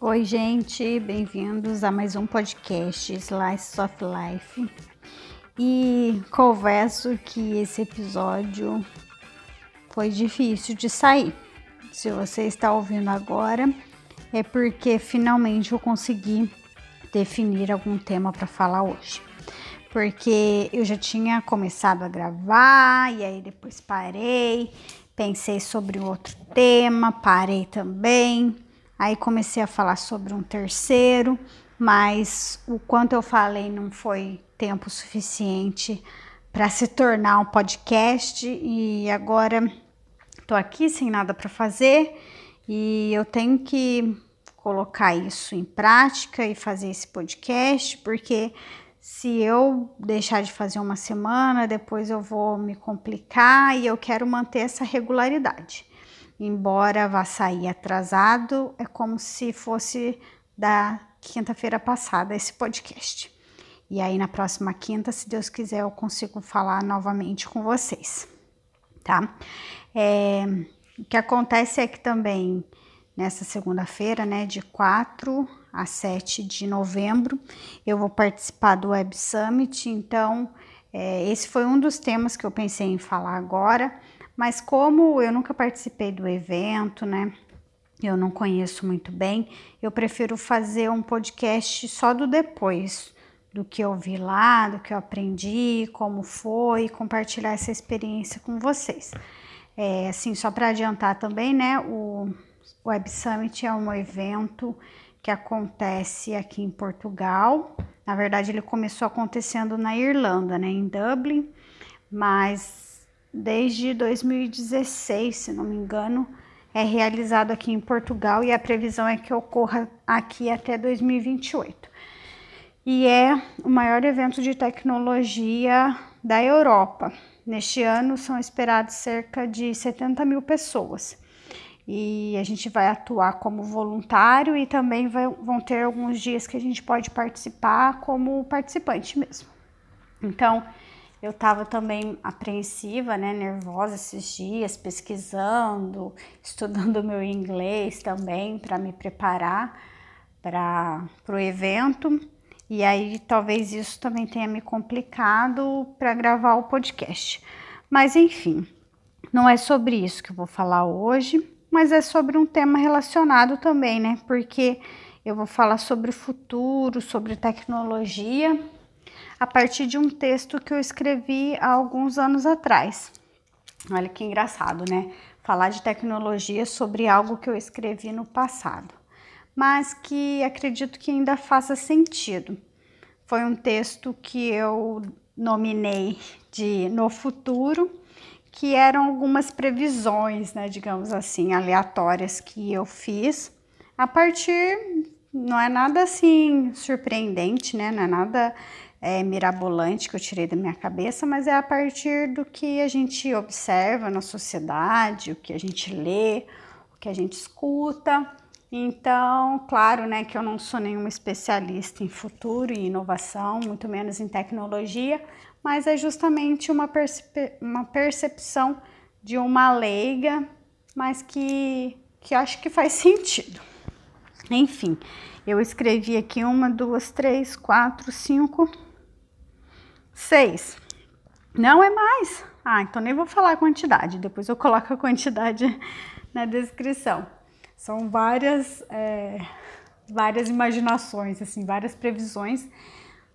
Oi, gente, bem-vindos a mais um podcast Slice of Life. E confesso que esse episódio foi difícil de sair. Se você está ouvindo agora, é porque finalmente eu consegui definir algum tema para falar hoje. Porque eu já tinha começado a gravar e aí depois parei, pensei sobre outro tema, parei também Aí comecei a falar sobre um terceiro, mas o quanto eu falei não foi tempo suficiente para se tornar um podcast. E agora tô aqui sem nada para fazer e eu tenho que colocar isso em prática e fazer esse podcast, porque se eu deixar de fazer uma semana, depois eu vou me complicar e eu quero manter essa regularidade embora vá sair atrasado, é como se fosse da quinta-feira passada esse podcast. E aí na próxima quinta, se Deus quiser, eu consigo falar novamente com vocês, tá? É, o que acontece é que também nessa segunda-feira, né, de 4 a 7 de novembro, eu vou participar do Web Summit, então é, esse foi um dos temas que eu pensei em falar agora mas como eu nunca participei do evento, né? Eu não conheço muito bem, eu prefiro fazer um podcast só do depois, do que eu vi lá, do que eu aprendi, como foi, compartilhar essa experiência com vocês. É, assim, só para adiantar também, né? O Web Summit é um evento que acontece aqui em Portugal. Na verdade, ele começou acontecendo na Irlanda, né, em Dublin, mas desde 2016, se não me engano, é realizado aqui em Portugal e a previsão é que ocorra aqui até 2028. E é o maior evento de tecnologia da Europa. Neste ano são esperados cerca de 70 mil pessoas. E a gente vai atuar como voluntário e também vai, vão ter alguns dias que a gente pode participar como participante mesmo. Então, eu estava também apreensiva, né, nervosa esses dias, pesquisando, estudando meu inglês também para me preparar para o evento. E aí talvez isso também tenha me complicado para gravar o podcast. Mas enfim, não é sobre isso que eu vou falar hoje, mas é sobre um tema relacionado também, né? Porque eu vou falar sobre futuro, sobre tecnologia a partir de um texto que eu escrevi há alguns anos atrás. Olha que engraçado, né? Falar de tecnologia sobre algo que eu escrevi no passado, mas que acredito que ainda faça sentido. Foi um texto que eu nominei de No Futuro, que eram algumas previsões, né, digamos assim, aleatórias que eu fiz a partir não é nada assim surpreendente, né? Não é nada é, mirabolante que eu tirei da minha cabeça, mas é a partir do que a gente observa na sociedade, o que a gente lê, o que a gente escuta. Então, claro, né, que eu não sou nenhuma especialista em futuro e inovação, muito menos em tecnologia, mas é justamente uma, percep uma percepção de uma leiga, mas que, que acho que faz sentido. Enfim, eu escrevi aqui uma, duas, três, quatro, cinco, Seis. Não é mais. Ah, então nem vou falar a quantidade, depois eu coloco a quantidade na descrição. São várias, é, várias imaginações, assim, várias previsões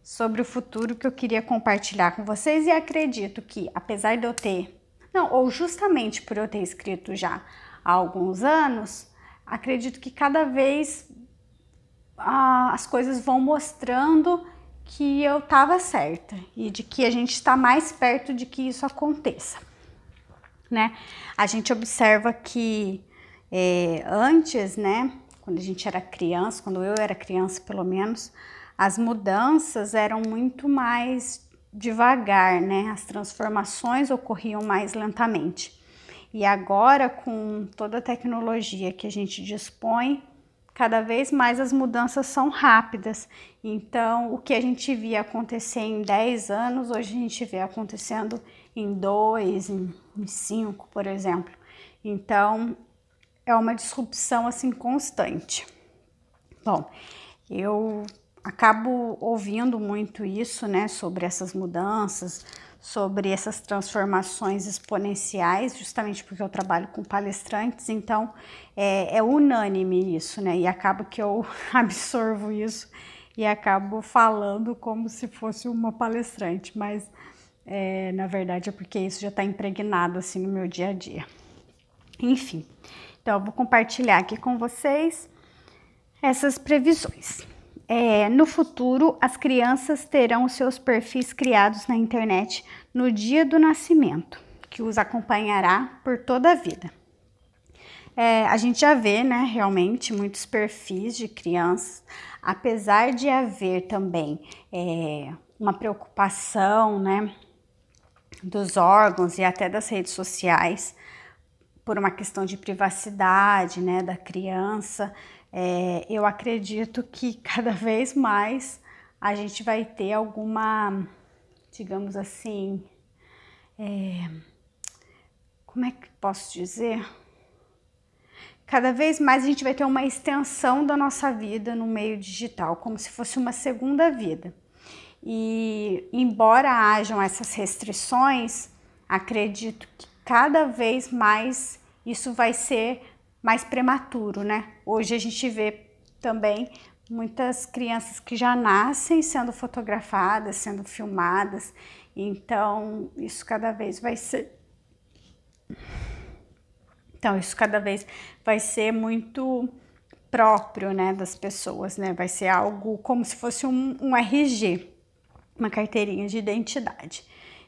sobre o futuro que eu queria compartilhar com vocês e acredito que, apesar de eu ter, não, ou justamente por eu ter escrito já há alguns anos, acredito que cada vez ah, as coisas vão mostrando que eu estava certa e de que a gente está mais perto de que isso aconteça, né? A gente observa que é, antes, né, quando a gente era criança, quando eu era criança pelo menos, as mudanças eram muito mais devagar, né? As transformações ocorriam mais lentamente. E agora, com toda a tecnologia que a gente dispõe, cada vez mais as mudanças são rápidas. Então, o que a gente via acontecer em 10 anos, hoje a gente vê acontecendo em 2, em 5, por exemplo. Então, é uma disrupção assim constante. Bom, eu acabo ouvindo muito isso, né, sobre essas mudanças, sobre essas transformações exponenciais, justamente porque eu trabalho com palestrantes, então é, é unânime isso, né, e acaba que eu absorvo isso e acabo falando como se fosse uma palestrante, mas é, na verdade é porque isso já está impregnado assim no meu dia a dia. Enfim, então eu vou compartilhar aqui com vocês essas previsões. É, no futuro, as crianças terão seus perfis criados na internet no dia do nascimento, que os acompanhará por toda a vida. É, a gente já vê, né, realmente muitos perfis de crianças, apesar de haver também é, uma preocupação, né, dos órgãos e até das redes sociais por uma questão de privacidade, né, da criança, é, eu acredito que cada vez mais a gente vai ter alguma, digamos assim, é, como é que posso dizer? Cada vez mais a gente vai ter uma extensão da nossa vida no meio digital, como se fosse uma segunda vida. E embora hajam essas restrições, acredito que cada vez mais isso vai ser mais prematuro, né? Hoje a gente vê também muitas crianças que já nascem sendo fotografadas, sendo filmadas, então isso cada vez vai ser. Então, isso cada vez vai ser muito próprio, né, das pessoas, né? Vai ser algo como se fosse um, um RG, uma carteirinha de identidade.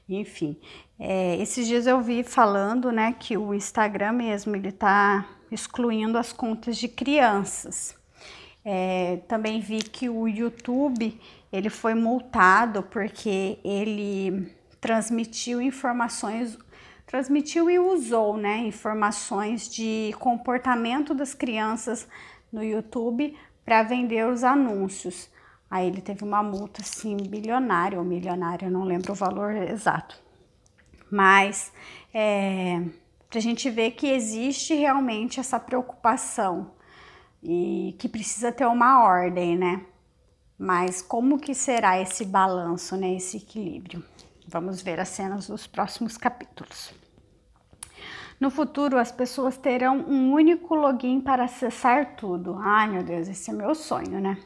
Enfim, é, esses dias eu vi falando, né, que o Instagram mesmo ele tá excluindo as contas de crianças. É, também vi que o YouTube ele foi multado porque ele transmitiu informações, transmitiu e usou, né, informações de comportamento das crianças no YouTube para vender os anúncios. Aí ele teve uma multa assim bilionária ou milionária, não lembro o valor exato. Mas é, para a gente ver que existe realmente essa preocupação e que precisa ter uma ordem, né? Mas como que será esse balanço, né? Esse equilíbrio? Vamos ver as cenas dos próximos capítulos. No futuro, as pessoas terão um único login para acessar tudo. Ai, meu Deus, esse é meu sonho, né?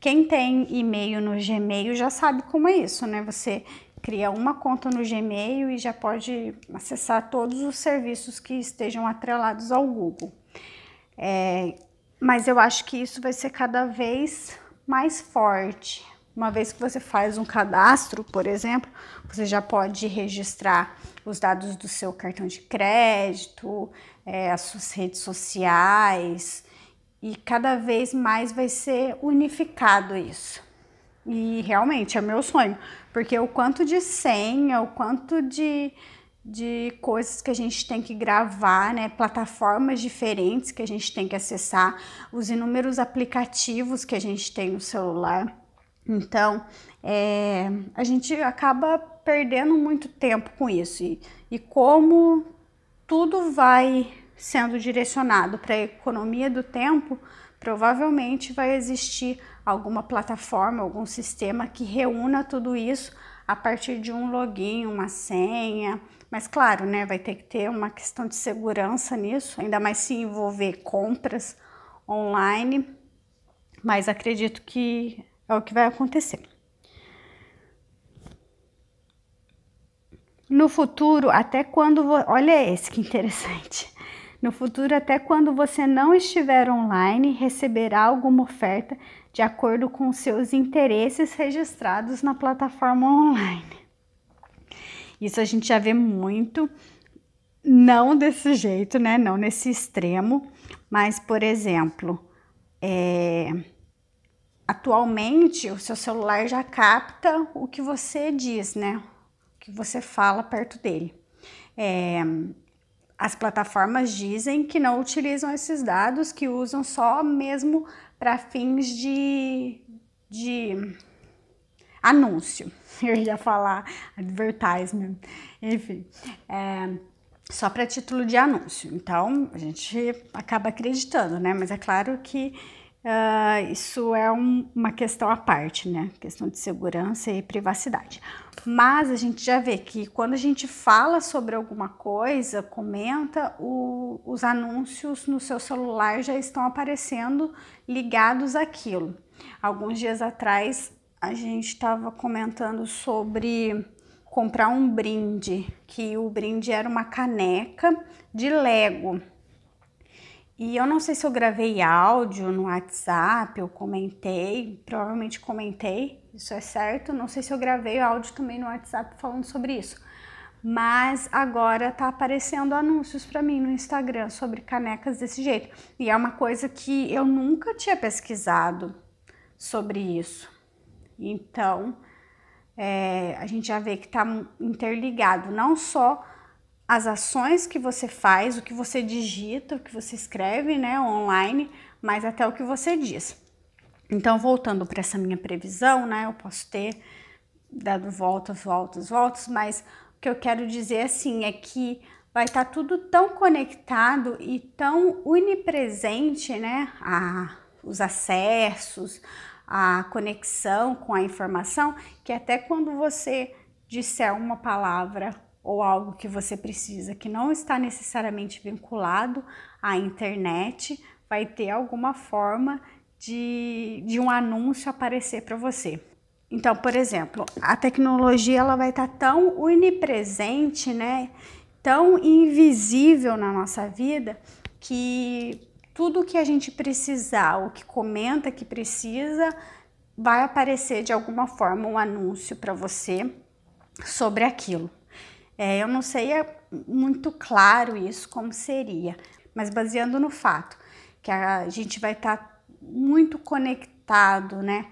Quem tem e-mail no Gmail já sabe como é isso, né? Você cria uma conta no Gmail e já pode acessar todos os serviços que estejam atrelados ao Google. É, mas eu acho que isso vai ser cada vez mais forte. Uma vez que você faz um cadastro, por exemplo, você já pode registrar os dados do seu cartão de crédito, é, as suas redes sociais, e cada vez mais vai ser unificado isso. E realmente é meu sonho, porque o quanto de senha, o quanto de, de coisas que a gente tem que gravar, né? Plataformas diferentes que a gente tem que acessar, os inúmeros aplicativos que a gente tem no celular. Então, é, a gente acaba perdendo muito tempo com isso. E, e como tudo vai sendo direcionado para a economia do tempo, provavelmente vai existir alguma plataforma, algum sistema que reúna tudo isso a partir de um login, uma senha. Mas claro, né, vai ter que ter uma questão de segurança nisso, ainda mais se envolver compras online. Mas acredito que é o que vai acontecer. No futuro, até quando. Olha esse que interessante. No futuro, até quando você não estiver online, receberá alguma oferta de acordo com seus interesses registrados na plataforma online. Isso a gente já vê muito, não desse jeito, né? Não nesse extremo, mas, por exemplo, é, atualmente o seu celular já capta o que você diz, né? O que você fala perto dele. É, as plataformas dizem que não utilizam esses dados, que usam só mesmo para fins de, de anúncio. Eu ia falar advertisement, enfim, é, só para título de anúncio. Então a gente acaba acreditando, né? Mas é claro que Uh, isso é um, uma questão à parte, né? Questão de segurança e privacidade. Mas a gente já vê que quando a gente fala sobre alguma coisa, comenta, o, os anúncios no seu celular já estão aparecendo ligados àquilo. Alguns dias atrás a gente estava comentando sobre comprar um brinde, que o brinde era uma caneca de Lego. E eu não sei se eu gravei áudio no WhatsApp, eu comentei, provavelmente comentei, isso é certo. Não sei se eu gravei áudio também no WhatsApp falando sobre isso. Mas agora tá aparecendo anúncios para mim no Instagram sobre canecas desse jeito. E é uma coisa que eu nunca tinha pesquisado sobre isso. Então, é, a gente já vê que está interligado não só as ações que você faz, o que você digita, o que você escreve, né, online, mas até o que você diz. Então, voltando para essa minha previsão, né, eu posso ter dado voltas, voltas, voltas, mas o que eu quero dizer assim é que vai estar tá tudo tão conectado e tão onipresente, né, a, os acessos, a conexão com a informação, que até quando você disser uma palavra ou algo que você precisa que não está necessariamente vinculado à internet, vai ter alguma forma de, de um anúncio aparecer para você. Então, por exemplo, a tecnologia ela vai estar tá tão onipresente, né? Tão invisível na nossa vida que tudo que a gente precisar, o que comenta que precisa, vai aparecer de alguma forma um anúncio para você sobre aquilo. É, eu não sei é muito claro isso como seria, mas baseando no fato que a gente vai estar tá muito conectado, né?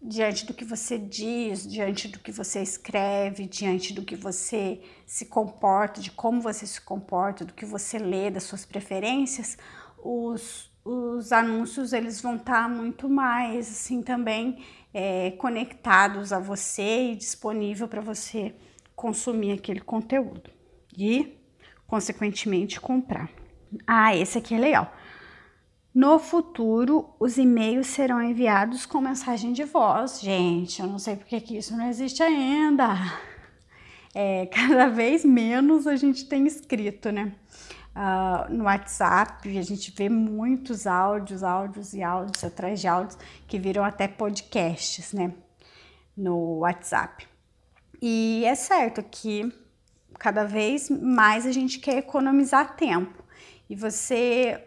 Diante do que você diz, diante do que você escreve, diante do que você se comporta, de como você se comporta, do que você lê, das suas preferências, os, os anúncios eles vão estar tá muito mais assim também é, conectados a você e disponível para você consumir aquele conteúdo e, consequentemente, comprar. Ah, esse aqui é legal. No futuro, os e-mails serão enviados com mensagem de voz. Gente, eu não sei porque que isso não existe ainda. É, cada vez menos a gente tem escrito, né? Uh, no WhatsApp, a gente vê muitos áudios, áudios e áudios atrás de áudios que viram até podcasts, né? No WhatsApp. E é certo que cada vez mais a gente quer economizar tempo e você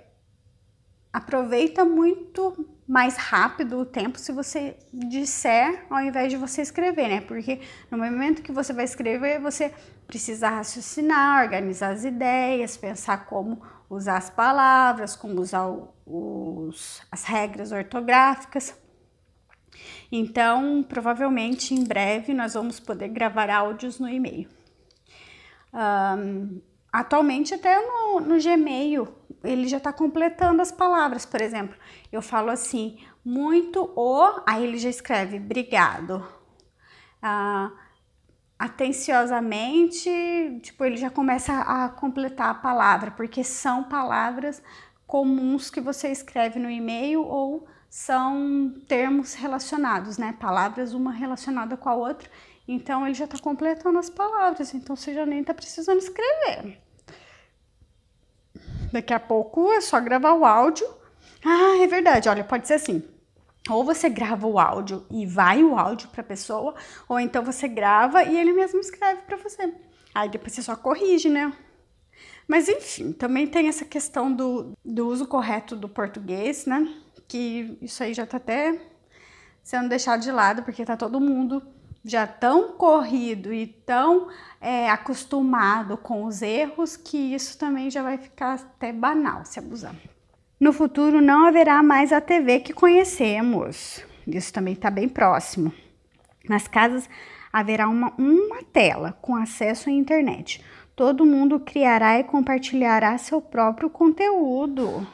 aproveita muito mais rápido o tempo se você disser ao invés de você escrever, né? Porque no momento que você vai escrever, você precisa raciocinar, organizar as ideias, pensar como usar as palavras, como usar os, as regras ortográficas. Então, provavelmente em breve nós vamos poder gravar áudios no e-mail. Um, atualmente, até no, no Gmail, ele já está completando as palavras. Por exemplo, eu falo assim, muito o, aí ele já escreve obrigado. Uh, atenciosamente, tipo, ele já começa a completar a palavra, porque são palavras comuns que você escreve no e-mail ou são termos relacionados, né? Palavras uma relacionada com a outra. Então ele já está completando as palavras, então você já nem está precisando escrever. Daqui a pouco é só gravar o áudio. Ah, é verdade. Olha, pode ser assim. Ou você grava o áudio e vai o áudio para a pessoa, ou então você grava e ele mesmo escreve para você. Aí depois você só corrige, né? Mas enfim, também tem essa questão do, do uso correto do português, né? Que isso aí já tá até sendo deixado de lado, porque tá todo mundo já tão corrido e tão é, acostumado com os erros que isso também já vai ficar até banal se abusar. No futuro não haverá mais a TV que conhecemos. Isso também está bem próximo. Nas casas haverá uma, uma tela com acesso à internet. Todo mundo criará e compartilhará seu próprio conteúdo.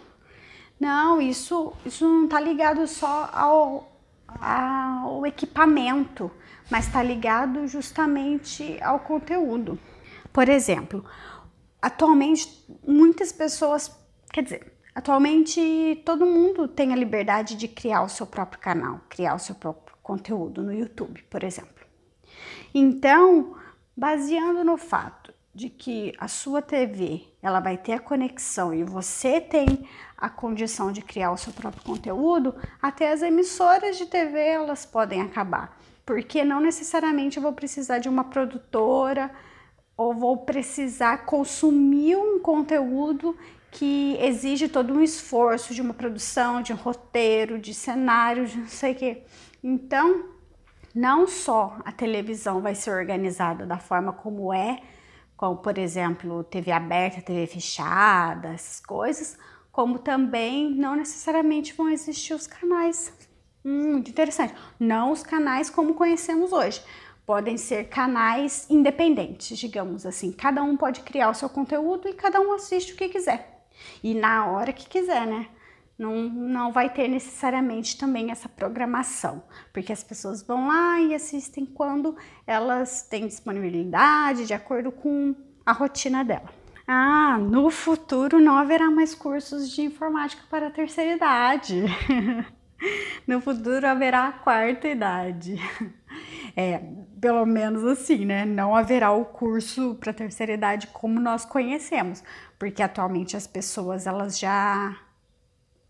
Não, isso, isso não está ligado só ao, ao equipamento, mas está ligado justamente ao conteúdo. Por exemplo, atualmente muitas pessoas, quer dizer, Atualmente, todo mundo tem a liberdade de criar o seu próprio canal, criar o seu próprio conteúdo no YouTube, por exemplo. Então, baseando no fato de que a sua TV ela vai ter a conexão e você tem a condição de criar o seu próprio conteúdo, até as emissoras de TV elas podem acabar, porque não necessariamente eu vou precisar de uma produtora ou vou precisar consumir um conteúdo que exige todo um esforço de uma produção, de um roteiro, de cenário, de não sei o quê. Então, não só a televisão vai ser organizada da forma como é, como por exemplo TV aberta, TV fechada, essas coisas, como também não necessariamente vão existir os canais. Hum, muito interessante. Não os canais como conhecemos hoje. Podem ser canais independentes, digamos assim. Cada um pode criar o seu conteúdo e cada um assiste o que quiser. E na hora que quiser, né? Não, não vai ter necessariamente também essa programação, porque as pessoas vão lá e assistem quando elas têm disponibilidade, de acordo com a rotina dela. Ah, no futuro não haverá mais cursos de informática para a terceira idade. no futuro haverá a quarta idade. É, pelo menos assim, né? Não haverá o curso para a terceira idade como nós conhecemos, porque atualmente as pessoas elas já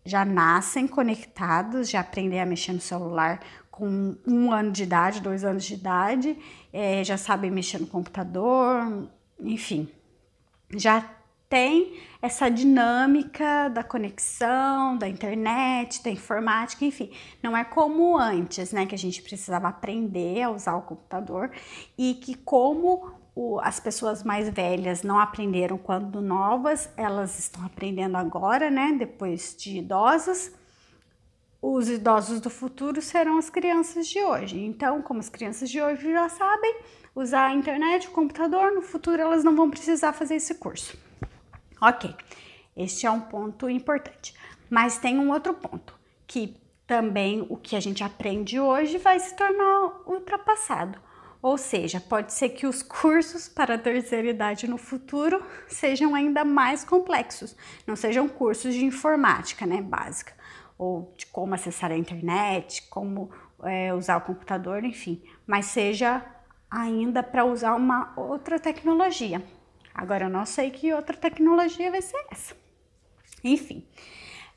já nascem conectados, já aprendem a mexer no celular com um ano de idade, dois anos de idade, é, já sabem mexer no computador, enfim, já tem essa dinâmica da conexão, da internet, da informática, enfim, não é como antes, né, que a gente precisava aprender a usar o computador e que como o, as pessoas mais velhas não aprenderam quando novas, elas estão aprendendo agora, né? Depois de idosas. Os idosos do futuro serão as crianças de hoje. Então, como as crianças de hoje já sabem usar a internet, o computador, no futuro elas não vão precisar fazer esse curso. Ok, este é um ponto importante. Mas tem um outro ponto, que também o que a gente aprende hoje vai se tornar ultrapassado. Ou seja, pode ser que os cursos para a terceira idade no futuro sejam ainda mais complexos, não sejam cursos de informática, né, básica, ou de como acessar a internet, como é, usar o computador, enfim, mas seja ainda para usar uma outra tecnologia. Agora eu não sei que outra tecnologia vai ser essa. Enfim.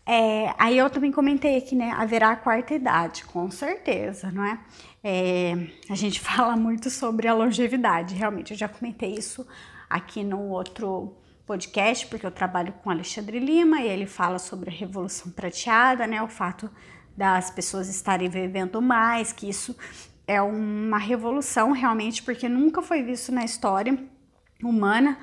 É, aí eu também comentei aqui, né? Haverá a quarta idade, com certeza, não é? é? A gente fala muito sobre a longevidade, realmente. Eu já comentei isso aqui no outro podcast, porque eu trabalho com Alexandre Lima e ele fala sobre a revolução prateada, né? O fato das pessoas estarem vivendo mais, que isso é uma revolução realmente, porque nunca foi visto na história humana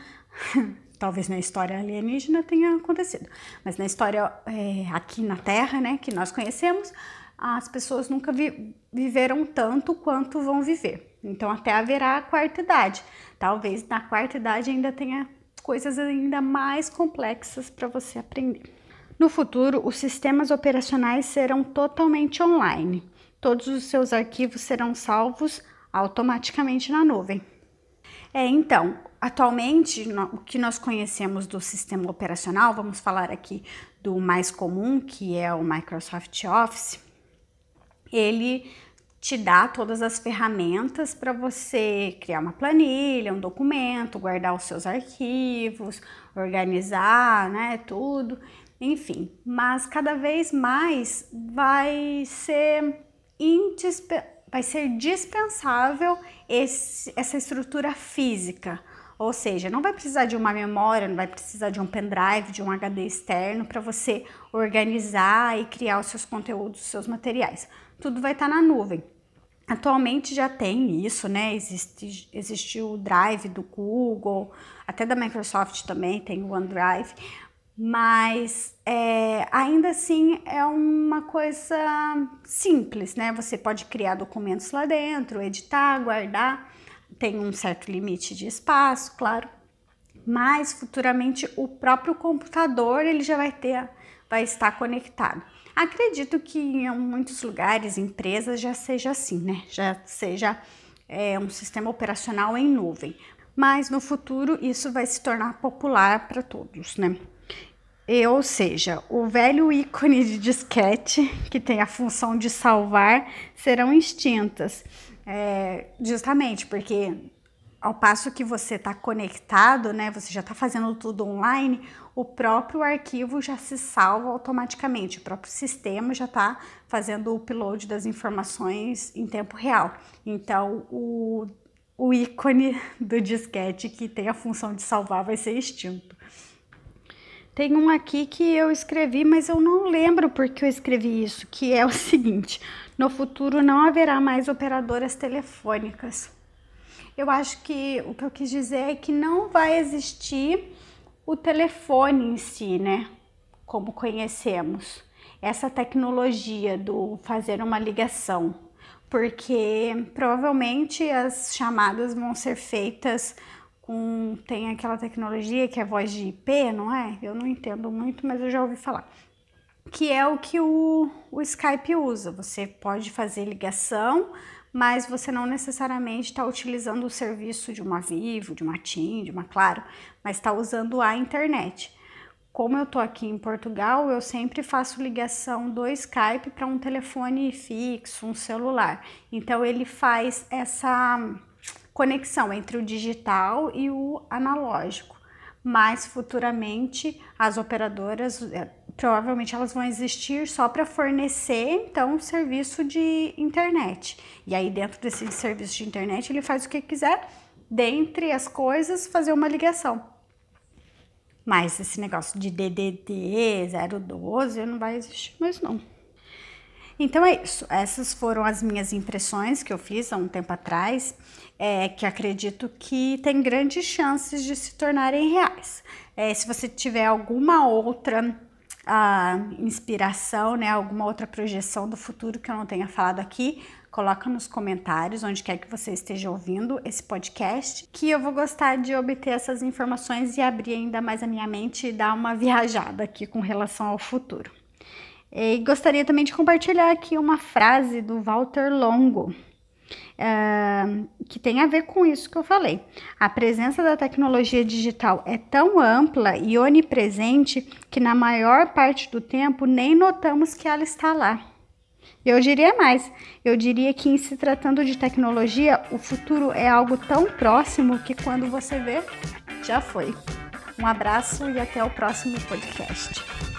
talvez na história alienígena tenha acontecido, mas na história é, aqui na Terra, né, que nós conhecemos, as pessoas nunca vi viveram tanto quanto vão viver. Então até haverá a quarta idade. Talvez na quarta idade ainda tenha coisas ainda mais complexas para você aprender. No futuro, os sistemas operacionais serão totalmente online. Todos os seus arquivos serão salvos automaticamente na nuvem. É, então, atualmente, o que nós conhecemos do sistema operacional, vamos falar aqui do mais comum, que é o Microsoft Office, ele te dá todas as ferramentas para você criar uma planilha, um documento, guardar os seus arquivos, organizar, né, tudo, enfim. Mas cada vez mais vai ser vai ser dispensável esse, essa estrutura física. Ou seja, não vai precisar de uma memória, não vai precisar de um pendrive, de um HD externo para você organizar e criar os seus conteúdos, os seus materiais. Tudo vai estar tá na nuvem. Atualmente já tem isso, né? Existe, existe o Drive do Google, até da Microsoft também tem o OneDrive, mas é, ainda assim é uma coisa simples, né? Você pode criar documentos lá dentro, editar, guardar, tem um certo limite de espaço, claro, mas futuramente o próprio computador ele já vai ter, vai estar conectado. Acredito que em muitos lugares, empresas já seja assim, né? Já seja é, um sistema operacional em nuvem, mas no futuro isso vai se tornar popular para todos, né? E, ou seja, o velho ícone de disquete, que tem a função de salvar, serão extintas. É, justamente porque ao passo que você está conectado, né, você já está fazendo tudo online, o próprio arquivo já se salva automaticamente, o próprio sistema já está fazendo o upload das informações em tempo real. Então, o, o ícone do disquete que tem a função de salvar vai ser extinto. Tem um aqui que eu escrevi, mas eu não lembro porque eu escrevi isso, que é o seguinte: no futuro não haverá mais operadoras telefônicas. Eu acho que o que eu quis dizer é que não vai existir o telefone em si, né? Como conhecemos. Essa tecnologia do fazer uma ligação, porque provavelmente as chamadas vão ser feitas com tem aquela tecnologia que é voz de IP, não é? Eu não entendo muito, mas eu já ouvi falar. Que é o que o, o Skype usa. Você pode fazer ligação, mas você não necessariamente está utilizando o serviço de uma Vivo, de uma TIM, de uma Claro, mas está usando a internet. Como eu estou aqui em Portugal, eu sempre faço ligação do Skype para um telefone fixo, um celular. Então ele faz essa conexão entre o digital e o analógico. Mas futuramente as operadoras é, provavelmente elas vão existir só para fornecer então um serviço de internet. E aí dentro desse serviço de internet ele faz o que quiser, dentre as coisas fazer uma ligação. Mas esse negócio de DDD 012 não vai existir mais não. Então é isso. Essas foram as minhas impressões que eu fiz há um tempo atrás, é, que acredito que tem grandes chances de se tornarem reais. É, se você tiver alguma outra ah, inspiração, né, alguma outra projeção do futuro que eu não tenha falado aqui, coloca nos comentários, onde quer que você esteja ouvindo esse podcast, que eu vou gostar de obter essas informações e abrir ainda mais a minha mente e dar uma viajada aqui com relação ao futuro. E gostaria também de compartilhar aqui uma frase do Walter Longo, uh, que tem a ver com isso que eu falei. A presença da tecnologia digital é tão ampla e onipresente que, na maior parte do tempo, nem notamos que ela está lá. Eu diria mais, eu diria que, em se tratando de tecnologia, o futuro é algo tão próximo que, quando você vê, já foi. Um abraço e até o próximo podcast.